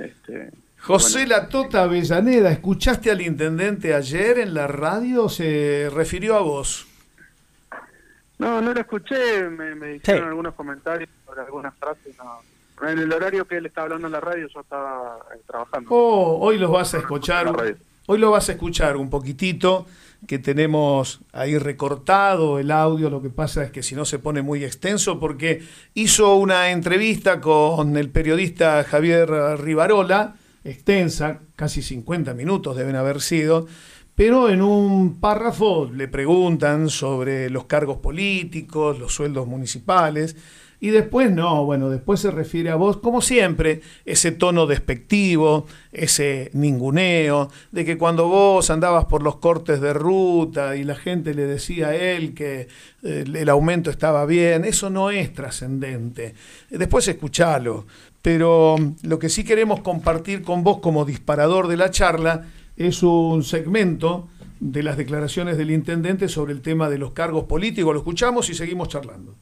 Este, José La Tota Avellaneda, ¿escuchaste al intendente ayer en la radio? ¿Se refirió a vos? No, no lo escuché, me, me dijeron algunos comentarios sobre algunas frases. En el horario que él estaba hablando en la radio yo estaba eh, trabajando. Oh, hoy los vas a escuchar. Hoy lo vas a escuchar un poquitito, que tenemos ahí recortado el audio, lo que pasa es que si no se pone muy extenso, porque hizo una entrevista con el periodista Javier Rivarola, extensa, casi 50 minutos deben haber sido, pero en un párrafo le preguntan sobre los cargos políticos, los sueldos municipales, y después no, bueno, después se refiere a vos, como siempre, ese tono despectivo, ese ninguneo, de que cuando vos andabas por los cortes de ruta y la gente le decía a él que eh, el aumento estaba bien, eso no es trascendente. Después escuchalo, pero lo que sí queremos compartir con vos como disparador de la charla es un segmento de las declaraciones del intendente sobre el tema de los cargos políticos. Lo escuchamos y seguimos charlando.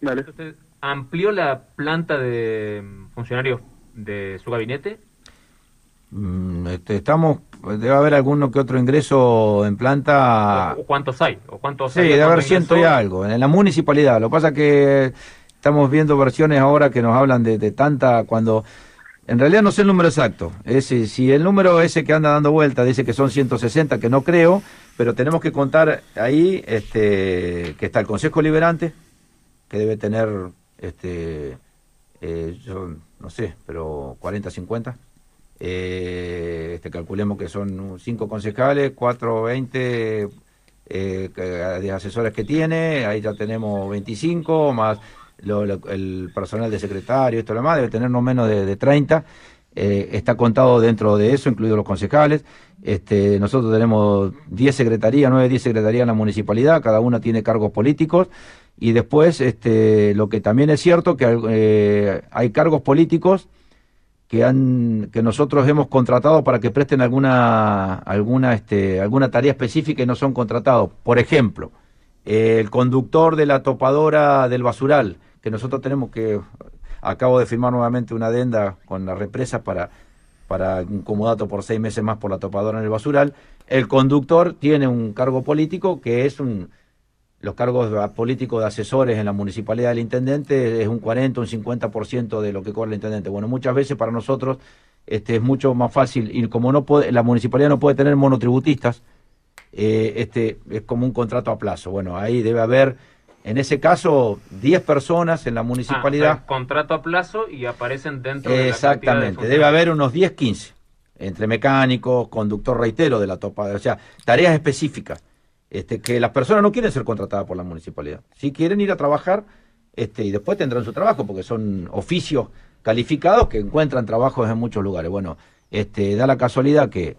¿Usted amplió la planta de funcionarios de su gabinete? Mm, este, estamos, debe haber alguno que otro ingreso en planta. ¿O cuántos hay? ¿O cuántos sí, debe haber ciento y algo. En la municipalidad. Lo que pasa que estamos viendo versiones ahora que nos hablan de, tanta cuando en realidad no sé el número exacto. Ese, si el número ese que anda dando vuelta dice que son 160, que no creo, pero tenemos que contar ahí este, que está el Consejo Liberante, que debe tener, este, eh, yo no sé, pero 40, 50. Eh, este, calculemos que son cinco concejales, cuatro, 20 eh, de asesores que tiene, ahí ya tenemos 25, más el personal de secretario, esto lo demás, debe tener no menos de, 30. Eh, está contado dentro de eso, incluidos los concejales. Este, nosotros tenemos 10 secretarías, 9, 10 secretarías en la municipalidad, cada una tiene cargos políticos. Y después, este, lo que también es cierto, que eh, hay cargos políticos que, han, que nosotros hemos contratado para que presten alguna, alguna, este, alguna tarea específica y no son contratados. Por ejemplo, el conductor de la topadora del basural, que nosotros tenemos que, acabo de firmar nuevamente una adenda con la represa para, para un comodato por seis meses más por la topadora en el basural. El conductor tiene un cargo político que es un, los cargos políticos de asesores en la municipalidad del intendente es un 40, un 50% de lo que cobra el intendente. Bueno, muchas veces para nosotros este, es mucho más fácil, y como no puede, la municipalidad no puede tener monotributistas, eh, este, es como un contrato a plazo. Bueno, ahí debe haber, en ese caso, 10 personas en la municipalidad. Ah, contrato a plazo y aparecen dentro de la Exactamente, debe haber unos 10, 15, entre mecánicos, conductor reitero de la topa, o sea, tareas específicas este, que las personas no quieren ser contratadas por la municipalidad. Si quieren ir a trabajar este, y después tendrán su trabajo, porque son oficios calificados que encuentran trabajos en muchos lugares. Bueno, este, da la casualidad que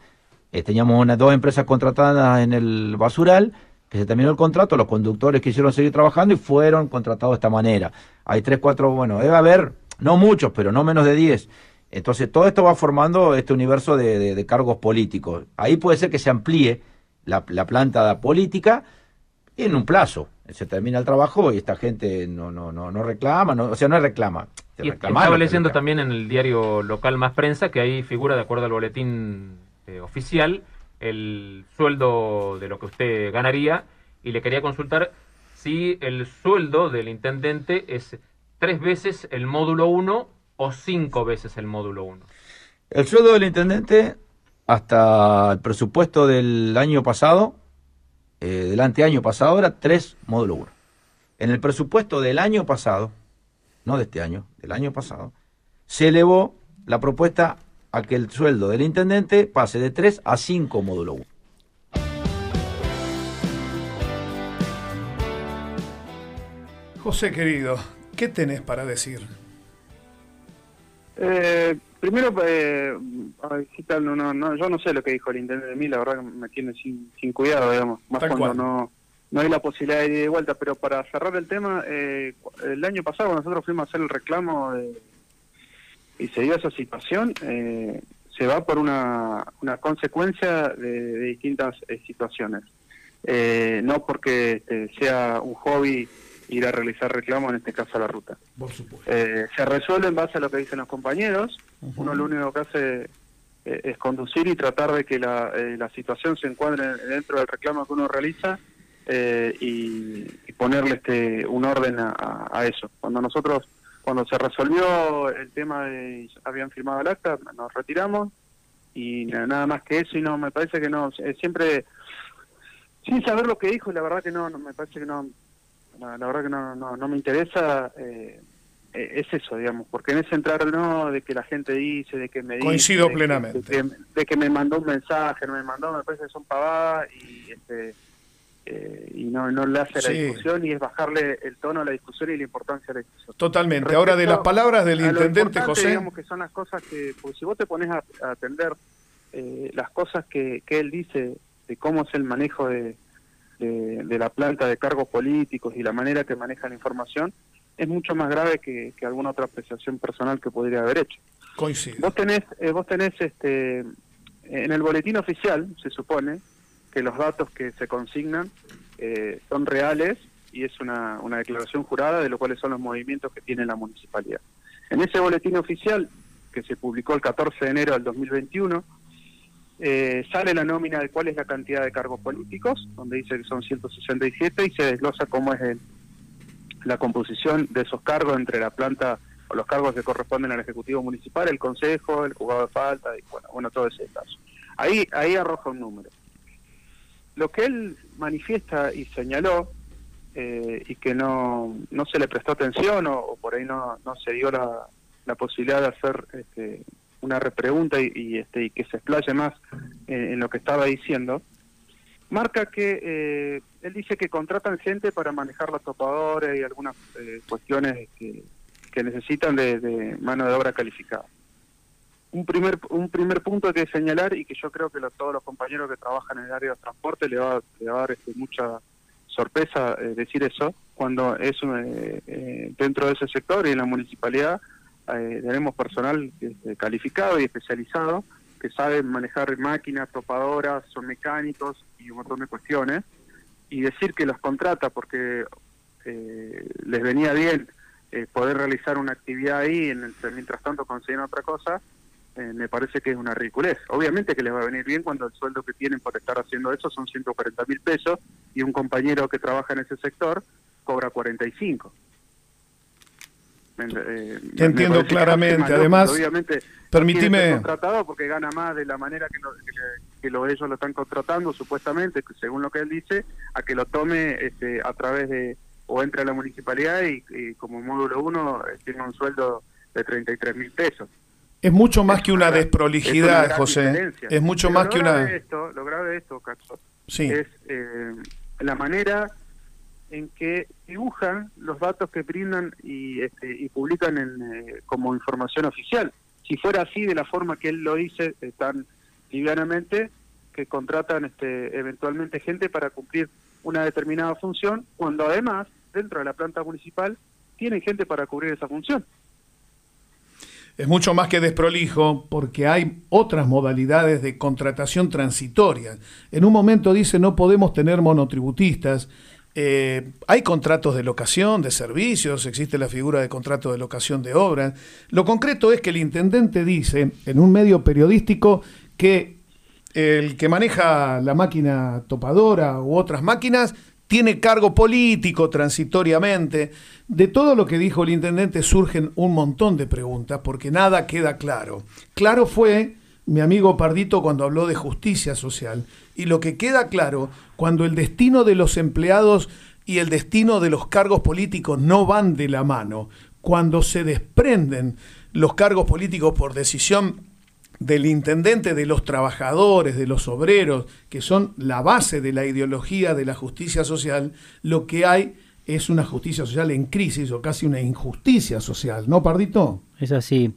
eh, teníamos unas dos empresas contratadas en el basural, que se terminó el contrato, los conductores quisieron seguir trabajando y fueron contratados de esta manera. Hay tres, cuatro, bueno, debe haber, no muchos, pero no menos de diez. Entonces todo esto va formando este universo de cargos políticos. Ahí puede ser que se amplíe la, planta política en un plazo. Se termina el trabajo y esta gente no, no, no, no reclama, no, o sea, no reclama. estaba leyendo también en el diario local Más Prensa que ahí figura, de acuerdo al boletín eh, oficial, el sueldo de lo que usted ganaría y le quería consultar si el sueldo del intendente es tres veces el módulo 1 o cinco veces el módulo 1. El sueldo del intendente hasta el presupuesto del año pasado, eh, del anteaño pasado, era 3 módulo 1. En el presupuesto del año pasado, no de este año, del año pasado, se elevó la propuesta a que el sueldo del intendente pase de 3 a 5 módulo 1. José querido, ¿qué tenés para decir? Eh, Primero, eh, no, no, yo no sé lo que dijo el intendente de mí, la verdad que me tiene sin, sin cuidado, digamos, más cuando no, no hay la posibilidad de ir de vuelta. Pero para cerrar el tema, eh, el año pasado nosotros fuimos a hacer el reclamo y se dio esa situación, eh, se va por una, una consecuencia de, distintas eh, situaciones. no porque este, sea un hobby ir a realizar reclamos, en este caso a la ruta. Por supuesto. Eh, se resuelve en base a lo que dicen los compañeros. Uno lo único que hace eh, es conducir y tratar de que la, eh, la, situación se encuadre dentro del reclamo que uno realiza y, ponerle este un orden a, eso. Cuando nosotros, cuando se resolvió el tema de habían firmado el acta, nos retiramos y nada más que eso y no, me parece que no, siempre sin saber lo que dijo, la verdad que no, no me parece que no, la, verdad que no, no, no me interesa, eh, eh, es eso, digamos, porque en ese entrar no, de que la gente dice, de que me dice... Coincido plenamente. De que, me mandó un mensaje, no me mandó, me parece que son pavadas y... Este, eh, y no, no le hace la discusión y es bajarle el tono a la discusión y la importancia de la discusión. Totalmente. Ahora, de las palabras del intendente José. digamos que son las cosas que, porque si vos te pones a, atender las cosas que, que él dice de cómo es el manejo de, de, la planta de cargos políticos y la manera que maneja la información es mucho más grave que, alguna otra apreciación personal que podría haber hecho. Coincido. Vos tenés, eh, vos tenés este, en el boletín oficial, se supone, que los datos que se consignan eh, son reales y es una, una declaración jurada de lo cuales son los movimientos que tiene la municipalidad. En ese boletín oficial, que se publicó el 14 de enero del 2021, eh, sale la nómina de cuál es la cantidad de cargos políticos, donde dice que son 167 y se desglosa cómo es el, la composición de esos cargos entre la planta o los cargos que corresponden al Ejecutivo Municipal, el Consejo, el juzgado de falta y bueno, bueno todo ese caso. Ahí, ahí arroja un número. Lo que él manifiesta y señaló eh, y que no, no se le prestó atención o, por ahí no, no se dio la, la posibilidad de hacer este, una repregunta y, este, y que se explaye más en, lo que estaba diciendo, marca que eh, él dice que contratan gente para manejar los topadores y algunas eh, cuestiones que, necesitan de, mano de obra calificada. Un primer, un primer punto que señalar y que yo creo que todos los compañeros que trabajan en el área de transporte le va, le va a dar este, mucha sorpresa eh, decir eso, cuando es dentro de ese sector y en la municipalidad eh, tenemos personal este, calificado y especializado que sabe manejar máquinas, topadoras, son mecánicos y un montón de cuestiones. Y decir que los contrata porque eh, les venía bien eh, poder realizar una actividad ahí, en mientras tanto consiguen otra cosa, me parece que es una ridiculez. Obviamente que les va a venir bien cuando el sueldo que tienen por estar haciendo eso son 140 mil pesos y un compañero que trabaja en ese sector cobra 45. Eh, Te entiendo claramente. Además, obviamente, permíteme. contratado porque gana más de la manera que, que, lo, ellos lo están contratando, supuestamente, según lo que él dice, a que lo tome este, a través de o entre a la municipalidad y, como módulo 1 eh, tiene un sueldo de 33 mil pesos. Es mucho más que una desprolijidad, José. Es mucho más que una. Esto, lo grave de esto, Cacho, es eh, la manera en que dibujan los datos que brindan y, este, y publican en, eh, como información oficial. Si fuera así, de la forma que él lo dice tan livianamente, que contratan este, eventualmente gente para cumplir una determinada función, cuando además, dentro de la planta municipal, tienen gente para cubrir esa función. Es mucho más que desprolijo porque hay otras modalidades de contratación transitoria. En un momento dice no podemos tener monotributistas eh, hay contratos de locación, de servicios, existe la figura de contrato de locación de obras. Lo concreto es que el intendente dice en un medio periodístico que el que maneja la máquina topadora u otras máquinas tiene cargo político transitoriamente. De todo lo que dijo el intendente surgen un montón de preguntas porque nada queda claro. Claro fue mi amigo Pardito cuando habló de justicia social. Y lo que queda claro, cuando el destino de los empleados y el destino de los cargos políticos no van de la mano, cuando se desprenden los cargos políticos por decisión del intendente, de los trabajadores, de los obreros, que son la base de la ideología de la justicia social, lo que hay es una justicia social en crisis o casi una injusticia social, ¿no, Pardito? Es así.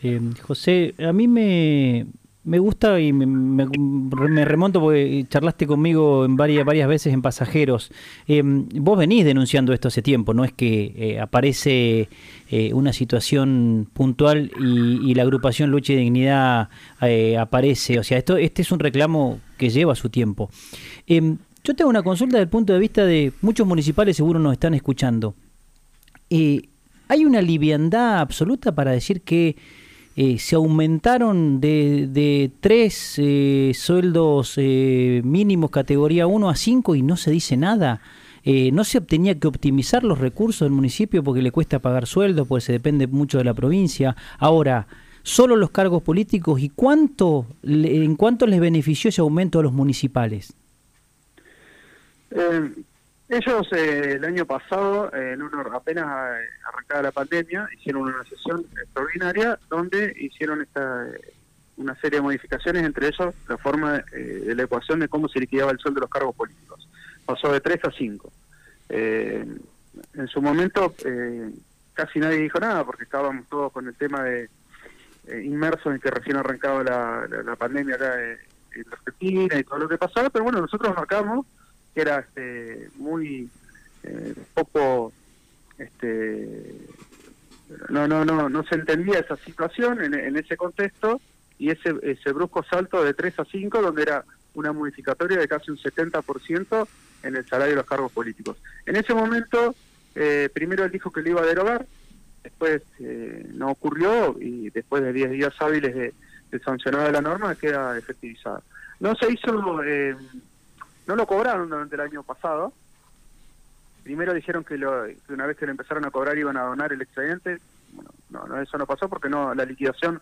Eh, José, a mí me, me gusta y me, remonto porque charlaste conmigo en varias, varias veces en Pasajeros. Eh, vos venís denunciando esto hace tiempo, no es que eh, aparece una situación puntual y, la agrupación Lucha y Dignidad aparece. O sea, esto, este es un reclamo que lleva su tiempo. Yo tengo una consulta desde el punto de vista de muchos municipales seguro nos están escuchando. Eh, ¿Hay una liviandad absoluta para decir que eh, se aumentaron de, de tres eh, sueldos mínimos categoría 1 a 5 y no se dice nada? ¿No se tenía que optimizar los recursos del municipio porque le cuesta pagar sueldos, porque se depende mucho de la provincia? Ahora, solo los cargos políticos y cuánto en cuánto les benefició ese aumento a los municipales? Eh, ellos eh, el año pasado, en apenas arrancada la pandemia, hicieron una sesión extraordinaria donde hicieron esta una serie de modificaciones, entre ellos la forma eh, de la ecuación de cómo se liquidaba el sueldo de los cargos políticos. Pasó de 3 a 5. en su momento casi nadie dijo nada porque estábamos todos con el tema de inmersos en que recién arrancaba la, la, pandemia acá en Argentina y todo lo que pasaba, pero bueno, nosotros marcamos que era este, muy eh, poco este no no no no se entendía esa situación en, en, ese contexto y ese ese brusco salto de 3 a 5 donde era una modificatoria de casi un 70% en el salario de los cargos políticos. En ese momento, eh, primero él dijo que lo iba a derogar, después eh, no ocurrió y después de 10 días hábiles de, de sancionada la norma queda efectivizada. No se hizo eh, no lo cobraron durante el año pasado. Primero dijeron que, lo, una vez que lo empezaron a cobrar iban a donar el excedente. Bueno, no, eso no pasó porque no la liquidación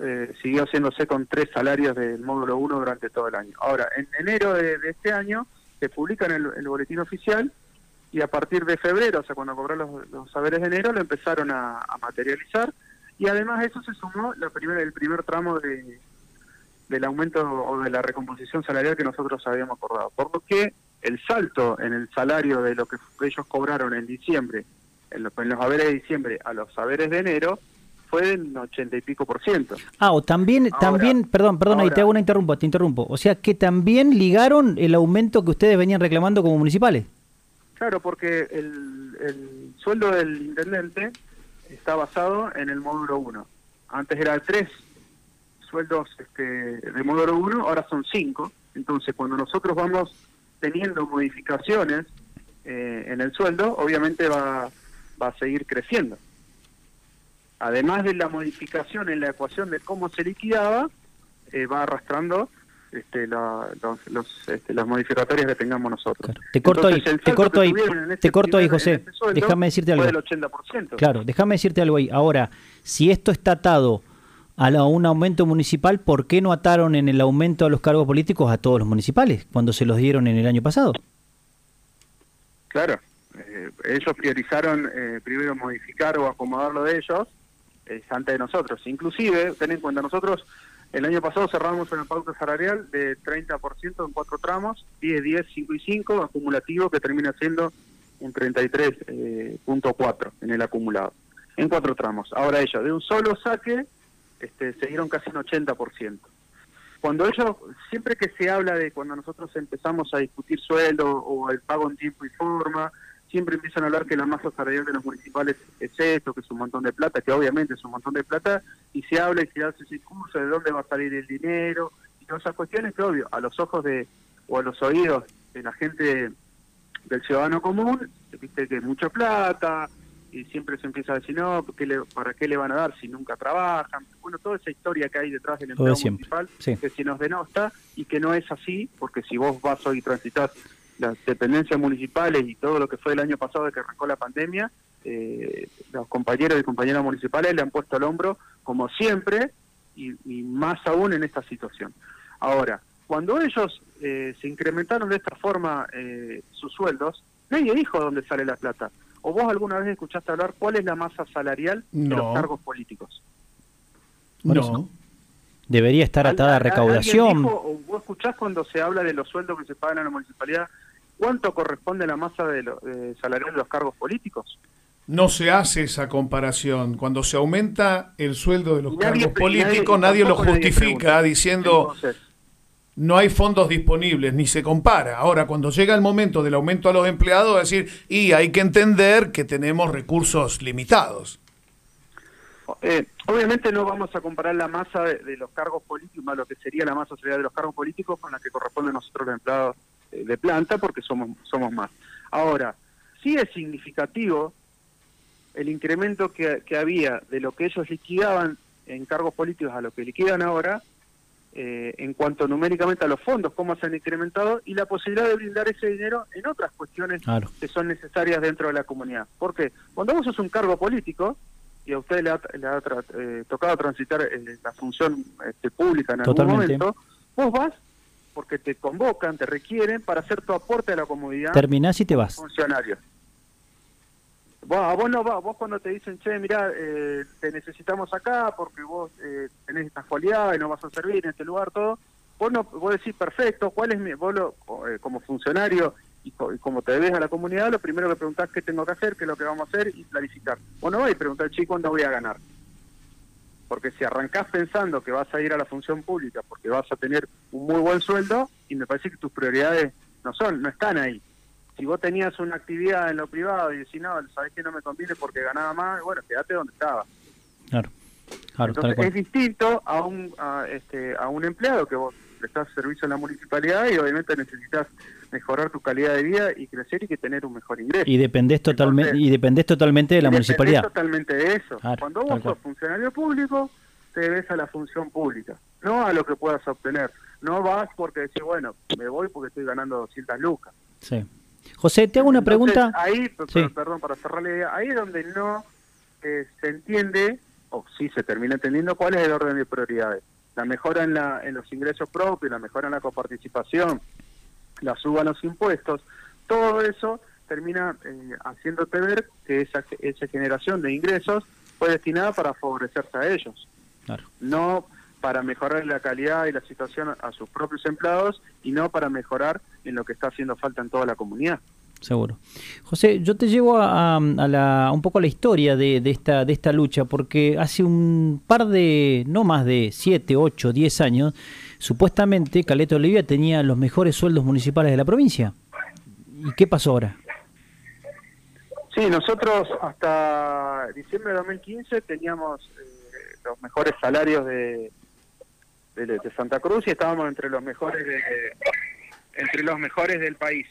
eh, siguió haciéndose con tres salarios del módulo 1 durante todo el año. Ahora, en enero de, este año se publica en el, boletín oficial y a partir de febrero, o sea, cuando cobraron los, saberes de enero, lo empezaron a, materializar y además eso se sumó la el primer tramo de, del aumento o de la recomposición salarial que nosotros habíamos acordado. Por lo que el salto en el salario de lo que ellos cobraron en diciembre, en los, haberes de diciembre a los haberes de enero, fue en ochenta y pico por ciento. Ah, o también, también, perdón, perdón, ahí te hago una interrumpo, te interrumpo. O sea que también ligaron el aumento que ustedes venían reclamando como municipales. Claro, porque el, el sueldo del intendente está basado en el módulo 1. Antes era el 3 sueldos este, de módulo 1, ahora son 5. Entonces, cuando nosotros vamos teniendo modificaciones eh, en el sueldo, obviamente va, va a seguir creciendo. Además de la modificación en la ecuación de cómo se liquidaba, eh, va arrastrando este, los, este, las modificatorias que tengamos nosotros. Te corto ahí, te corto ahí, te este corto ahí, José. déjame decirte algo. Claro, déjame decirte algo ahí. Ahora, si esto está atado a un aumento municipal, ¿por qué no ataron en el aumento a los cargos políticos a todos los municipales cuando se los dieron en el año pasado? Claro, eh, ellos priorizaron eh, primero modificar o acomodar lo de ellos eh, antes de nosotros. Inclusive, ten en cuenta, nosotros el año pasado cerramos una pauta salarial de 30% en cuatro tramos, 10, 10, 5 y 5, acumulativo que termina siendo un 33.4 en el acumulado, en cuatro tramos. Ahora ellos, de un solo saque, este, se dieron casi un 80%. Cuando ellos, siempre que se habla de cuando nosotros empezamos a discutir sueldo o el pago en tiempo y forma, siempre empiezan a hablar que la masa salarial de los municipales es esto, que es un montón de plata, que obviamente es un montón de plata, y se habla y se hace ese discurso de dónde va a salir el dinero, y todas esas cuestiones que obvio, a los ojos de, o a los oídos de la gente del ciudadano común, viste que es mucha plata, y siempre se empieza a decir, no, ¿para qué le van a dar si nunca trabajan? Bueno, toda esa historia que hay detrás del empleo municipal, que si nos denosta y que no es así, porque si vos vas hoy y transitas las dependencias municipales y todo lo que fue el año pasado de que arrancó la pandemia, eh, los compañeros y compañeras municipales le han puesto el hombro, como siempre, y, más aún en esta situación. Ahora, cuando ellos eh, se incrementaron de esta forma eh, sus sueldos, nadie dijo dónde sale la plata. ¿O vos alguna vez escuchaste hablar cuál es la masa salarial de los cargos políticos? No. Debería estar atada a recaudación. o vos escuchás cuando se habla de los sueldos que se pagan en la municipalidad, ¿cuánto corresponde la masa de salarial de los cargos políticos? No se hace esa comparación. Cuando se aumenta el sueldo de los cargos políticos, nadie, lo justifica diciendo no hay fondos disponibles, ni se compara. Ahora, cuando llega el momento del aumento a los empleados, es decir, y hay que entender que tenemos recursos limitados. Eh, obviamente no vamos a comparar la masa de, los cargos políticos, lo que sería la masa salarial de los cargos políticos con la que corresponde a nosotros los empleados de planta porque somos, somos más. Ahora, sí es significativo el incremento que había de lo que ellos liquidaban en cargos políticos a lo que liquidan ahora, eh, en cuanto numéricamente a los fondos, cómo se han incrementado y la posibilidad de brindar ese dinero en otras cuestiones que son necesarias dentro de la comunidad. Porque cuando vos sos un cargo político, y a usted le ha, eh, tocado transitar eh, la función este, pública en algún momento, vos vas porque te convocan, te requieren para hacer tu aporte a la comunidad. Terminás y te vas. Funcionario. Vos, vos no vas, vos cuando te dicen, che, mira, eh, te necesitamos acá porque vos eh, tenés estas cualidades, no vas a servir en este lugar, todo, vos no, vos decís, perfecto, ¿cuál es mi, vos eh, como funcionario y, como te debes a la comunidad, lo primero que preguntás qué tengo que hacer, qué es lo que vamos a hacer y planificar. Vos no vas a preguntar, che, ¿cuándo voy a ganar? Porque si arrancás pensando que vas a ir a la función pública porque vas a tener un muy buen sueldo, y me parece que tus prioridades no son, no están ahí si vos tenías una actividad en lo privado y decís, no, sabés que no me conviene porque ganaba más, bueno, quédate donde estaba. Claro. claro Entonces, es distinto a un, a, este, a un empleado que vos prestás servicio en la municipalidad y obviamente necesitas mejorar tu calidad de vida y crecer y que tener un mejor ingreso. Y dependés totalmente y dependés totalmente de la municipalidad. totalmente de eso. Cuando vos sos funcionario público, te debes a la función pública, no a lo que puedas obtener. No vas porque decís, bueno, me voy porque estoy ganando 200 lucas. Sí. José, te hago una pregunta. Ahí, perdón, para cerrar la idea, ahí es donde no eh, se entiende, o sí se termina entendiendo, cuál es el orden de prioridades. La mejora en, la, en los ingresos propios, la mejora en la coparticipación, la suba en los impuestos, todo eso termina eh, haciéndote ver que esa, esa generación de ingresos fue destinada para favorecerse a ellos. No para mejorar la calidad y la situación a sus propios empleados y no para mejorar en lo que está haciendo falta en toda la comunidad. Seguro. José, yo te llevo a, la, un poco a la historia de, esta, de esta lucha, porque hace un par de, no más de 7, 8, 10 años, supuestamente Caleta Olivia tenía los mejores sueldos municipales de la provincia. ¿Y qué pasó ahora? Sí, nosotros hasta diciembre de 2015 teníamos eh, los mejores salarios de, de, Santa Cruz y estábamos entre los mejores de, entre los mejores del país.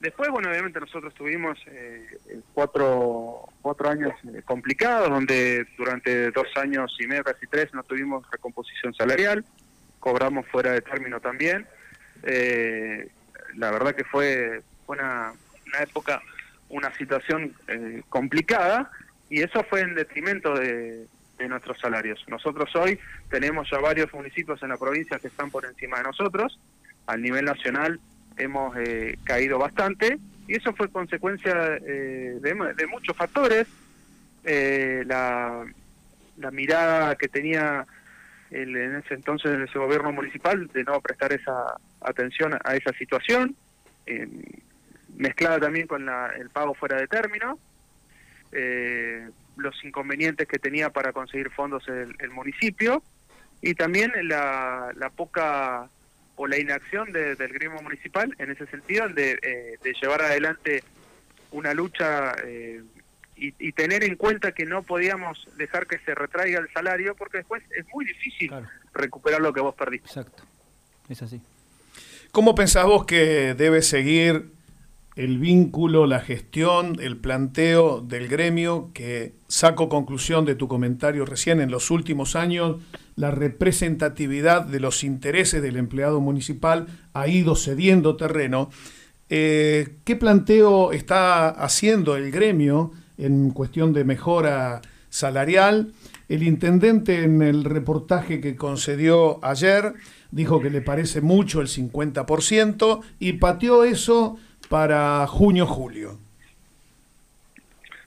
Después, bueno, obviamente nosotros tuvimos eh, cuatro, cuatro años eh, complicados, donde durante dos años y medio, casi tres, no tuvimos recomposición salarial, cobramos fuera de término también. Eh, la verdad que fue una, una época, una situación complicada, y eso fue en detrimento de, de nuestros salarios. Nosotros hoy tenemos ya varios municipios en la provincia que están por encima de nosotros. A nivel nacional hemos eh, caído bastante y eso fue consecuencia eh, de, muchos factores. Eh, la, la, mirada que tenía el, en ese entonces ese gobierno municipal de no prestar esa atención a esa situación, mezclada también con la, el pago fuera de término. Eh, los inconvenientes que tenía para conseguir fondos el, municipio y también la, poca o la inacción del gremio municipal en ese sentido de, eh, de llevar adelante una lucha eh, y, tener en cuenta que no podíamos dejar que se retraiga el salario porque después es muy difícil recuperar lo que vos perdiste. Exacto, es así. ¿Cómo pensás vos que debe seguir el vínculo, la gestión, el planteo del gremio, que saco conclusión de tu comentario recién, en los últimos años la representatividad de los intereses del empleado municipal ha ido cediendo terreno. Eh, ¿Qué planteo está haciendo el gremio en cuestión de mejora salarial? El intendente en el reportaje que concedió ayer dijo que le parece mucho el 50% y pateó eso para junio-julio?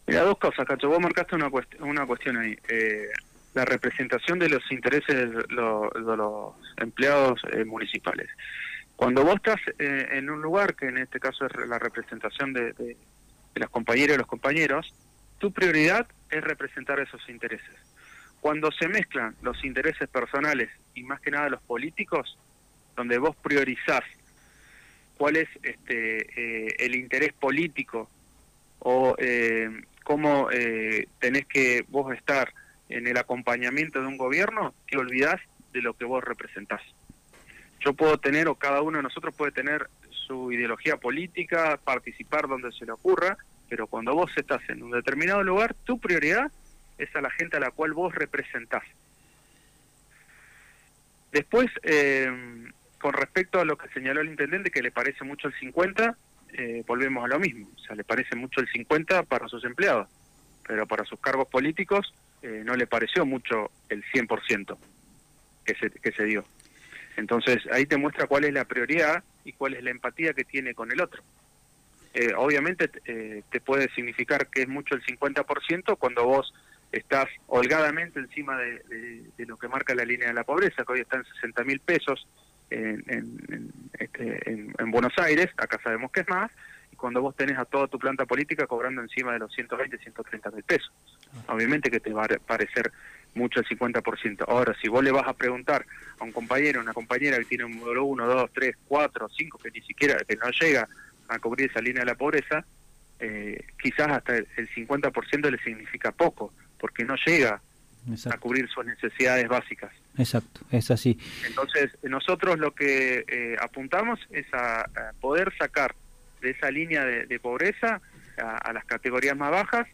Mira, dos cosas, Cacho. Vos marcaste una, una cuestión ahí. Eh, la representación de los intereses de, los empleados eh, municipales. Cuando vos estás eh, en un lugar, que en este caso es la representación de, de, las compañeras y los compañeros, tu prioridad es representar esos intereses. Cuando se mezclan los intereses personales y más que nada los políticos, donde vos priorizás cuál es este, eh, el interés político o eh, cómo eh, tenés que vos estar en el acompañamiento de un gobierno, te olvidás de lo que vos representás. Yo puedo tener, o cada uno de nosotros puede tener su ideología política, participar donde se le ocurra, pero cuando vos estás en un determinado lugar, tu prioridad es a la gente a la cual vos representás. Después, eh, con respecto a lo que señaló el intendente, que le parece mucho el 50, eh, volvemos a lo mismo. O sea, le parece mucho el 50 para sus empleados, pero para sus cargos políticos eh, no le pareció mucho el 100% que se, que se dio. Entonces, ahí te muestra cuál es la prioridad y cuál es la empatía que tiene con el otro. Eh, obviamente te puede significar que es mucho el 50% cuando vos estás holgadamente encima de, lo que marca la línea de la pobreza, que hoy está en 60 mil pesos en, este, en, en, Buenos Aires, acá sabemos que es más, y cuando vos tenés a toda tu planta política cobrando encima de los 120, 130 mil pesos. Ah. Obviamente que te va a parecer mucho el 50%. Ahora, si vos le vas a preguntar a un compañero, una compañera que tiene un módulo 1, 2, 3, 4, 5, que ni siquiera, que no llega a cubrir esa línea de la pobreza, eh, quizás hasta el 50% le significa poco, porque no llega a cubrir sus necesidades básicas. Exacto, es así. Entonces, nosotros lo que eh, apuntamos es a, poder sacar de esa línea de, pobreza a, las categorías más bajas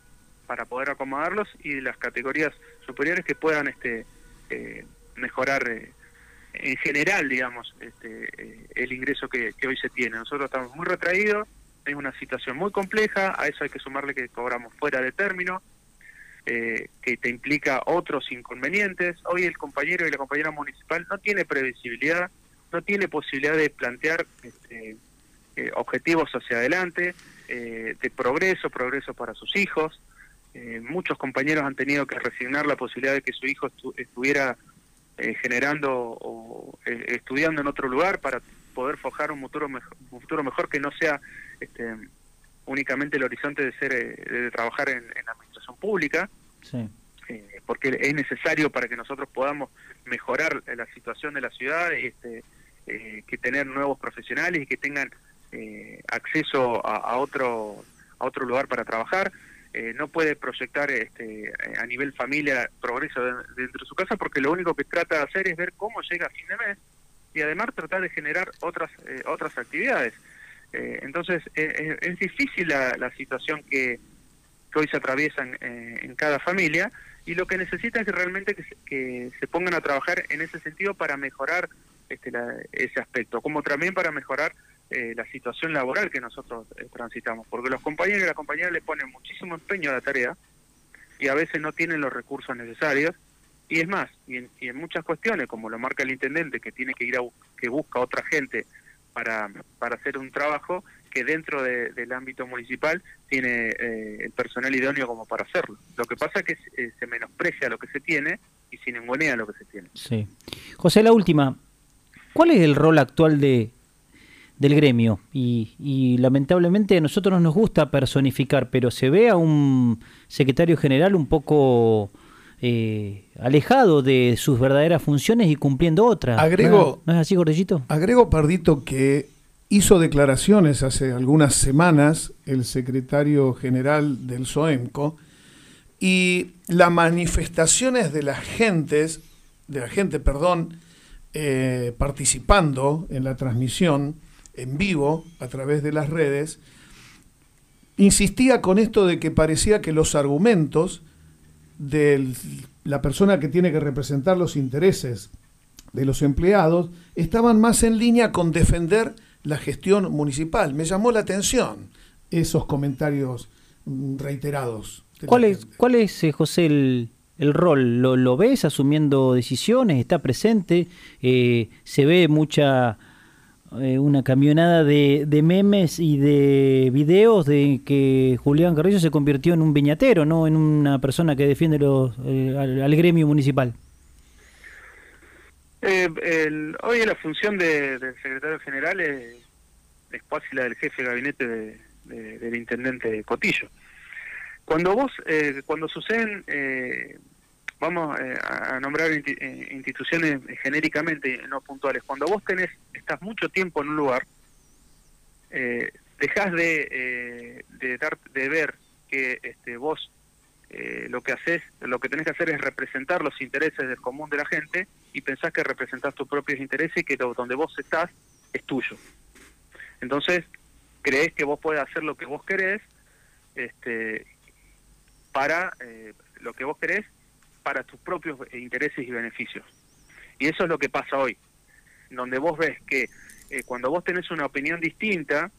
para poder acomodarlos y las categorías superiores que puedan este eh, mejorar eh, en general, digamos, este, el ingreso que, que hoy se tiene. Nosotros estamos muy retraídos, es una situación muy compleja, a eso hay que sumarle que cobramos fuera de término, eh, que te implica otros inconvenientes. Hoy el compañero y la compañera municipal no tiene previsibilidad, no tiene posibilidad de plantear este, eh, objetivos hacia adelante, eh, de progreso, progreso para sus hijos. muchos compañeros han tenido que resignar la posibilidad de que su hijo estuviera generando o estudiando en otro lugar para poder forjar un futuro, mejor, un futuro mejor que no sea este, únicamente el horizonte de ser de trabajar en, en la pública, eh, porque es necesario para que nosotros podamos mejorar la situación de la ciudad, este, eh, que tener nuevos profesionales y que tengan eh, acceso a, otro a otro lugar para trabajar. no puede proyectar este, a nivel familia progreso dentro de su casa porque lo único que trata de hacer es ver cómo llega a fin de mes y además tratar de generar otras otras actividades. entonces es difícil la situación que, que hoy se atraviesan eh, en cada familia y lo que necesita es realmente que se, pongan a trabajar en ese sentido para mejorar este, ese aspecto, como también para mejorar eh, la situación laboral que nosotros eh, transitamos, porque los compañeros y las compañeras le ponen muchísimo empeño a la tarea y a veces no tienen los recursos necesarios y es más, y en, y en muchas cuestiones, como lo marca el intendente, que tiene que ir a que busca otra gente para, para hacer un trabajo, que dentro del ámbito municipal tiene eh, el personal idóneo como para hacerlo. Lo que pasa es que eh, se menosprecia lo que se tiene y se ningunea lo que se tiene. Sí. José, la última. ¿Cuál es el rol actual de del gremio? Y, lamentablemente a nosotros nos gusta personificar, pero se ve a un secretario general un poco... Eh, alejado de sus verdaderas funciones y cumpliendo otras. Agrego, ¿No, es así, Gordellito? Agrego, Pardito, que hizo declaraciones hace algunas semanas el secretario general del SOEMCO y las manifestaciones de las gentes, de la gente, perdón, eh, participando en la transmisión en vivo a través de las redes, insistía con esto de que parecía que los argumentos de la persona que tiene que representar los intereses de los empleados estaban más en línea con defender la gestión municipal. Me llamó la atención esos comentarios mm, reiterados. ¿Cuál es, ¿Cuál es, eh, José, el, el rol? ¿Lo, ¿Lo, ves asumiendo decisiones? ¿Está presente? Eh, ¿Se ve mucha eh, una camionada de, de, memes y de videos de que Julián Carrillo se convirtió en un viñatero, no en una persona que defiende los, al gremio municipal? Eh, el, hoy la función del secretario general es, es casi la del jefe de gabinete del intendente Cotillo. Cuando vos, eh, cuando suceden, eh, vamos eh, a nombrar instituciones genéricamente, no puntuales, cuando vos tenés, estás mucho tiempo en un lugar, dejás de, de, dar, de ver que este, vos eh, lo que haces, lo que tenés que hacer es representar los intereses del común de la gente y pensás que representás tus propios intereses y que donde vos estás es tuyo. Entonces, crees que vos podés hacer lo que vos querés este, para eh, lo que vos querés para tus propios intereses y beneficios. Y eso es lo que pasa hoy, donde vos ves que eh, cuando vos tenés una opinión distinta,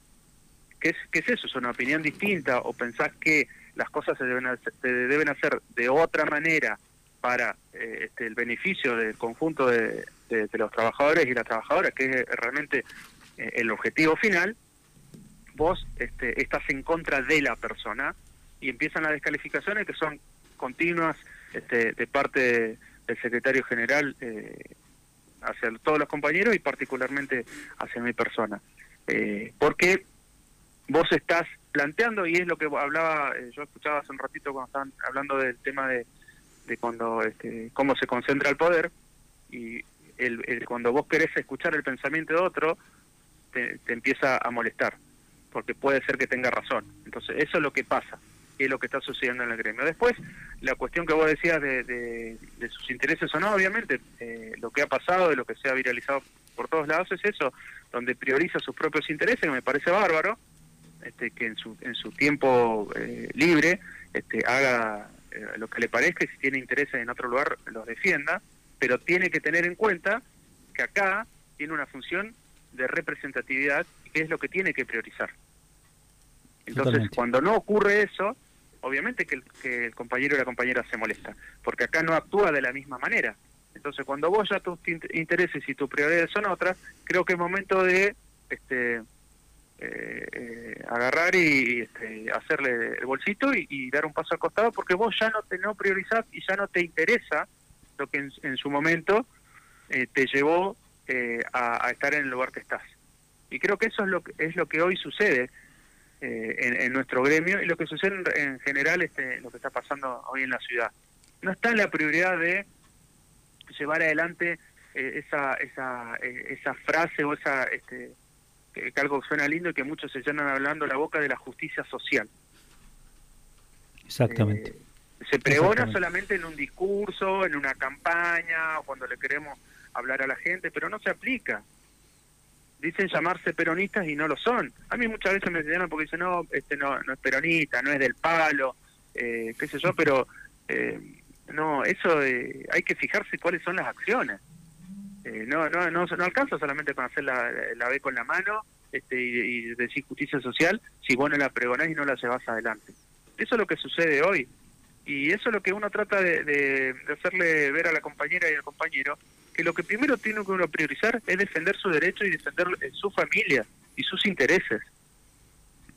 ¿qué es, ¿qué es eso? ¿Es una opinión distinta? ¿O pensás que las cosas se deben hacer, deben hacer de otra manera para eh, este, el beneficio del conjunto de, los trabajadores y las trabajadoras, que es realmente eh, el objetivo final, vos este, estás en contra de la persona y empiezan las descalificaciones que son continuas este, de parte del secretario general eh, hacia todos los compañeros y particularmente hacia mi persona. porque vos estás planteando, y es lo que hablaba, yo escuchaba hace un ratito cuando estaban hablando del tema de, de cuando este, cómo se concentra el poder y el, cuando vos querés escuchar el pensamiento de otro te, empieza a molestar porque puede ser que tenga razón. Entonces eso es lo que pasa y es lo que está sucediendo en el gremio. Después la cuestión que vos decías de, de, sus intereses o no obviamente eh, lo que ha pasado y lo que se ha viralizado por todos lados es eso donde prioriza sus propios intereses me parece bárbaro este, que en su en su tiempo eh, libre este, haga eh, lo que le parezca y si tiene intereses en otro lugar los defienda, pero tiene que tener en cuenta que acá tiene una función de representatividad que es lo que tiene que priorizar. Entonces, cuando no ocurre eso, obviamente que el, que el compañero y la compañera se molesta, porque acá no actúa de la misma manera. Entonces, cuando vos ya tus intereses y tus prioridades son otras, creo que es momento de este, eh, eh, agarrar y, este, hacerle el bolsito y, dar un paso al costado porque vos ya no te no priorizás y ya no te interesa lo que en, su momento eh, te llevó eh, a, estar en el lugar que estás. Y creo que eso es lo que, es lo que hoy sucede en, nuestro gremio y lo que sucede en, general este, lo que está pasando hoy en la ciudad. No está en la prioridad de llevar adelante esa, esa, esa frase o esa... Este, que, algo suena lindo y que muchos se llenan hablando la boca de la justicia social. Exactamente. Eh, se pregona solamente en un discurso, en una campaña, o cuando le queremos hablar a la gente, pero no se aplica. Dicen llamarse peronistas y no lo son. A mí muchas veces me señalan porque dicen, no, este no, no es peronista, no es del palo, eh, qué sé yo, pero eh, no, eso hay que fijarse cuáles son las acciones. Eh, no, no, no, no alcanza solamente con hacer la, la B con la mano este, y, decir justicia social si vos no la pregonás y no la llevas adelante. Eso es lo que sucede hoy. Y eso es lo que uno trata de, hacerle ver a la compañera y al compañero, que lo que primero tiene que uno priorizar es defender su derecho y defender eh, su familia y sus intereses.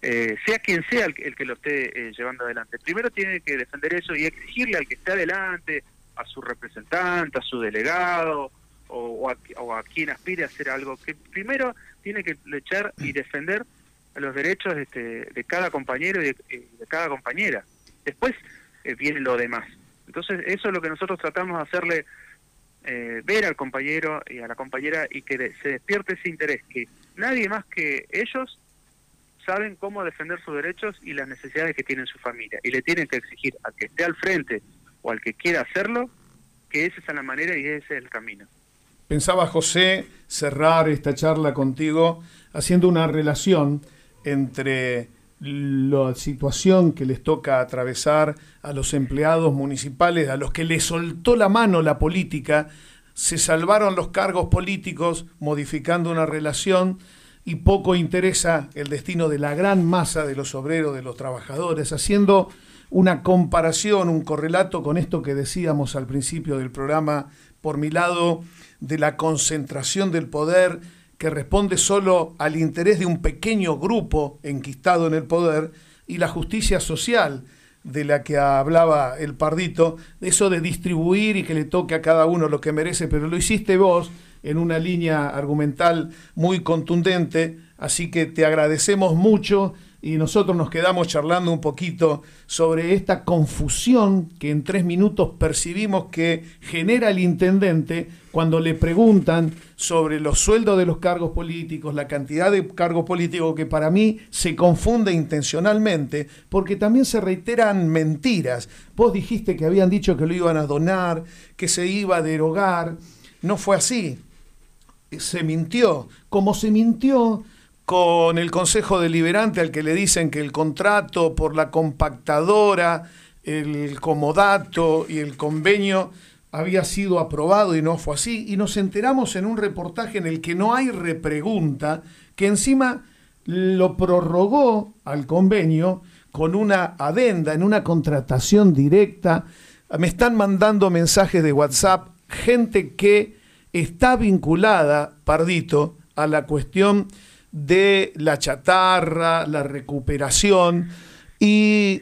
Eh, sea quien sea el, que lo esté llevando adelante. Primero tiene que defender eso y exigirle al que esté adelante, a su representante, a su delegado, o, a, quien aspire a hacer algo, que primero tiene que luchar y defender los derechos este, de cada compañero y de, cada compañera. Después eh, viene lo demás. Entonces, eso es lo que nosotros tratamos de hacerle eh, ver al compañero y a la compañera y que se despierte ese interés, que nadie más que ellos saben cómo defender sus derechos y las necesidades que tiene su familia. Y le tienen que exigir al que esté al frente o al que quiera hacerlo, que esa es la manera y ese es el camino. Pensaba José cerrar esta charla contigo haciendo una relación entre la situación que les toca atravesar a los empleados municipales, a los que les soltó la mano la política, se salvaron los cargos políticos modificando una relación y poco interesa el destino de la gran masa de los obreros, de los trabajadores, haciendo una comparación, un correlato con esto que decíamos al principio del programa, por mi lado, de la concentración del poder que responde solo al interés de un pequeño grupo enquistado en el poder y la justicia social de la que hablaba el pardito, eso de distribuir y que le toque a cada uno lo que merece, pero lo hiciste vos en una línea argumental muy contundente, así que te agradecemos mucho y nosotros nos quedamos charlando un poquito sobre esta confusión que en tres minutos percibimos que genera el intendente cuando le preguntan sobre los sueldos de los cargos políticos, la cantidad de cargos políticos que para mí se confunde intencionalmente, porque también se reiteran mentiras. Vos dijiste que habían dicho que lo iban a donar, que se iba a derogar. No fue así. Se mintió. Como se mintió con el Consejo Deliberante al que le dicen que el contrato por la compactadora, el comodato y el convenio había sido aprobado y no fue así, y nos enteramos en un reportaje en el que no hay repregunta, que encima lo prorrogó al convenio con una adenda, en una contratación directa. Me están mandando mensajes de WhatsApp, gente que está vinculada, Pardito, a la cuestión de la chatarra, la recuperación, y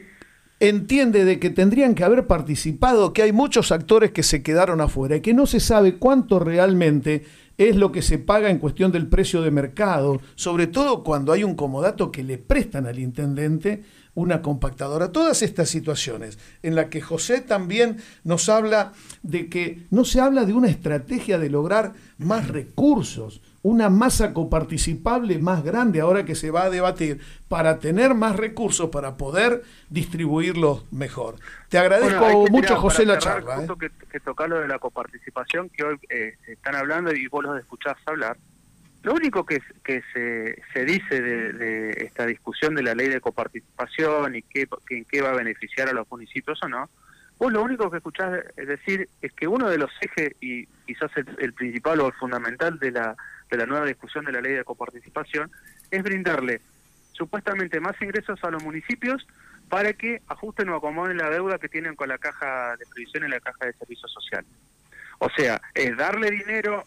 entiende de que tendrían que haber participado, que hay muchos actores que se quedaron afuera y que no se sabe cuánto realmente es lo que se paga en cuestión del precio de mercado, sobre todo cuando hay un comodato que le prestan al intendente una compactadora. Todas estas situaciones en las que José también nos habla de que no se habla de una estrategia de lograr más recursos, una masa coparticipable más grande ahora que se va a debatir para tener más recursos para poder distribuirlos mejor. Te agradezco mucho, José, la charla. ¿eh? Que, que tocar lo de la coparticipación que hoy eh, están hablando y vos los escuchás hablar. Lo único que, que se, se dice de, esta discusión de la ley de coparticipación y qué, en qué va a beneficiar a los municipios o no, vos lo único que escuchás decir es que uno de los ejes y quizás el principal o el fundamental de la de la nueva discusión de la ley de coparticipación, es brindarle supuestamente más ingresos a los municipios para que ajusten o acomoden la deuda que tienen con la caja de previsión y la caja de servicios sociales. O sea, es darle dinero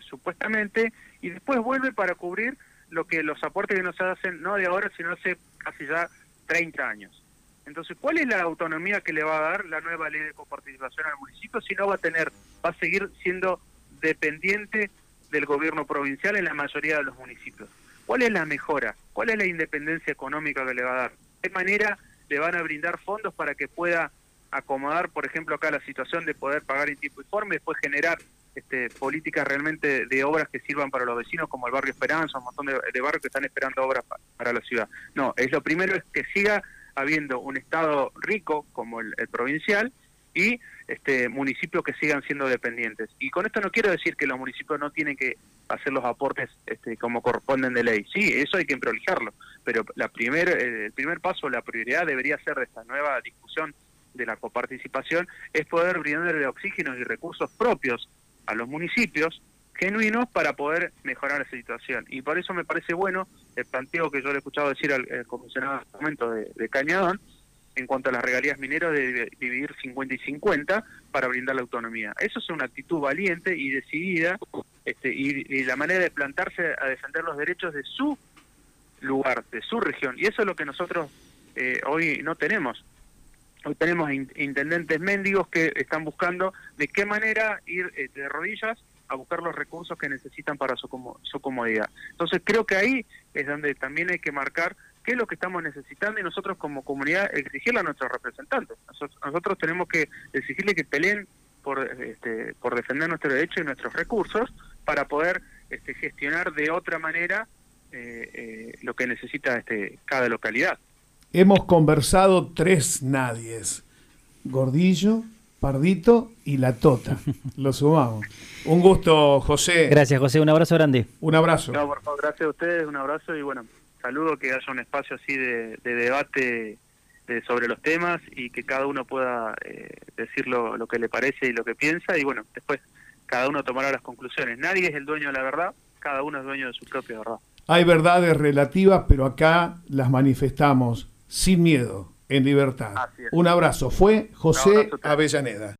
supuestamente y después vuelve para cubrir lo que los aportes que no se hacen no de ahora, sino hace casi ya 30 años. Entonces, ¿cuál es la autonomía que le va a dar la nueva ley de coparticipación al municipio si no va a tener, va a seguir siendo dependiente del gobierno provincial en la mayoría de los municipios. ¿Cuál es la mejora? ¿Cuál es la independencia económica que le va a dar? ¿De qué manera le van a brindar fondos para que pueda acomodar, por ejemplo, acá la situación de poder pagar en tiempo y forma y después generar este, políticas realmente de obras que sirvan para los vecinos, como el barrio Esperanza, un montón de, barrios que están esperando obras para la ciudad. No, es lo primero es que siga habiendo un Estado rico como el provincial y este, municipios que sigan siendo dependientes. Y con esto no quiero decir que los municipios no tienen que hacer los aportes este, como corresponden de ley. Sí, eso hay que prolijarlo, pero la primer, eh, el primer paso, la prioridad debería ser de esta nueva discusión de la coparticipación, es poder brindarle oxígeno y recursos propios a los municipios genuinos para poder mejorar esa situación. Y por eso me parece bueno el planteo que yo le he escuchado decir al, comisionado momento de, de Cañadón, en cuanto a las regalías mineras de dividir 50 y 50 para brindar la autonomía. Eso es una actitud valiente y decidida este, y, la manera de plantarse a defender los derechos de su lugar, de su región. Y eso es lo que nosotros eh, hoy no tenemos. Hoy tenemos intendentes mendigos que están buscando de qué manera ir eh, de rodillas a buscar los recursos que necesitan para su, su comodidad. Entonces creo que ahí es donde también hay que marcar qué es lo que estamos necesitando y nosotros como comunidad exigirle a nuestros representantes. Nosotros, tenemos que exigirle que peleen por, este, por defender nuestros derechos y nuestros recursos para poder este, gestionar de otra manera eh, eh, lo que necesita este, cada localidad. Hemos conversado tres nadies, Gordillo, Pardito y La Tota. Lo sumamos. Un gusto, José. Gracias, José. Un abrazo grande. Un abrazo. gracias a ustedes. Un abrazo y bueno, saludo que haya un espacio así de, debate sobre los temas y que cada uno pueda eh, decir lo, que le parece y lo que piensa y bueno, después cada uno tomará las conclusiones. Nadie es el dueño de la verdad, cada uno es dueño de su propia verdad. Hay verdades relativas, pero acá las manifestamos sin miedo, en libertad. Un abrazo. Fue José Avellaneda.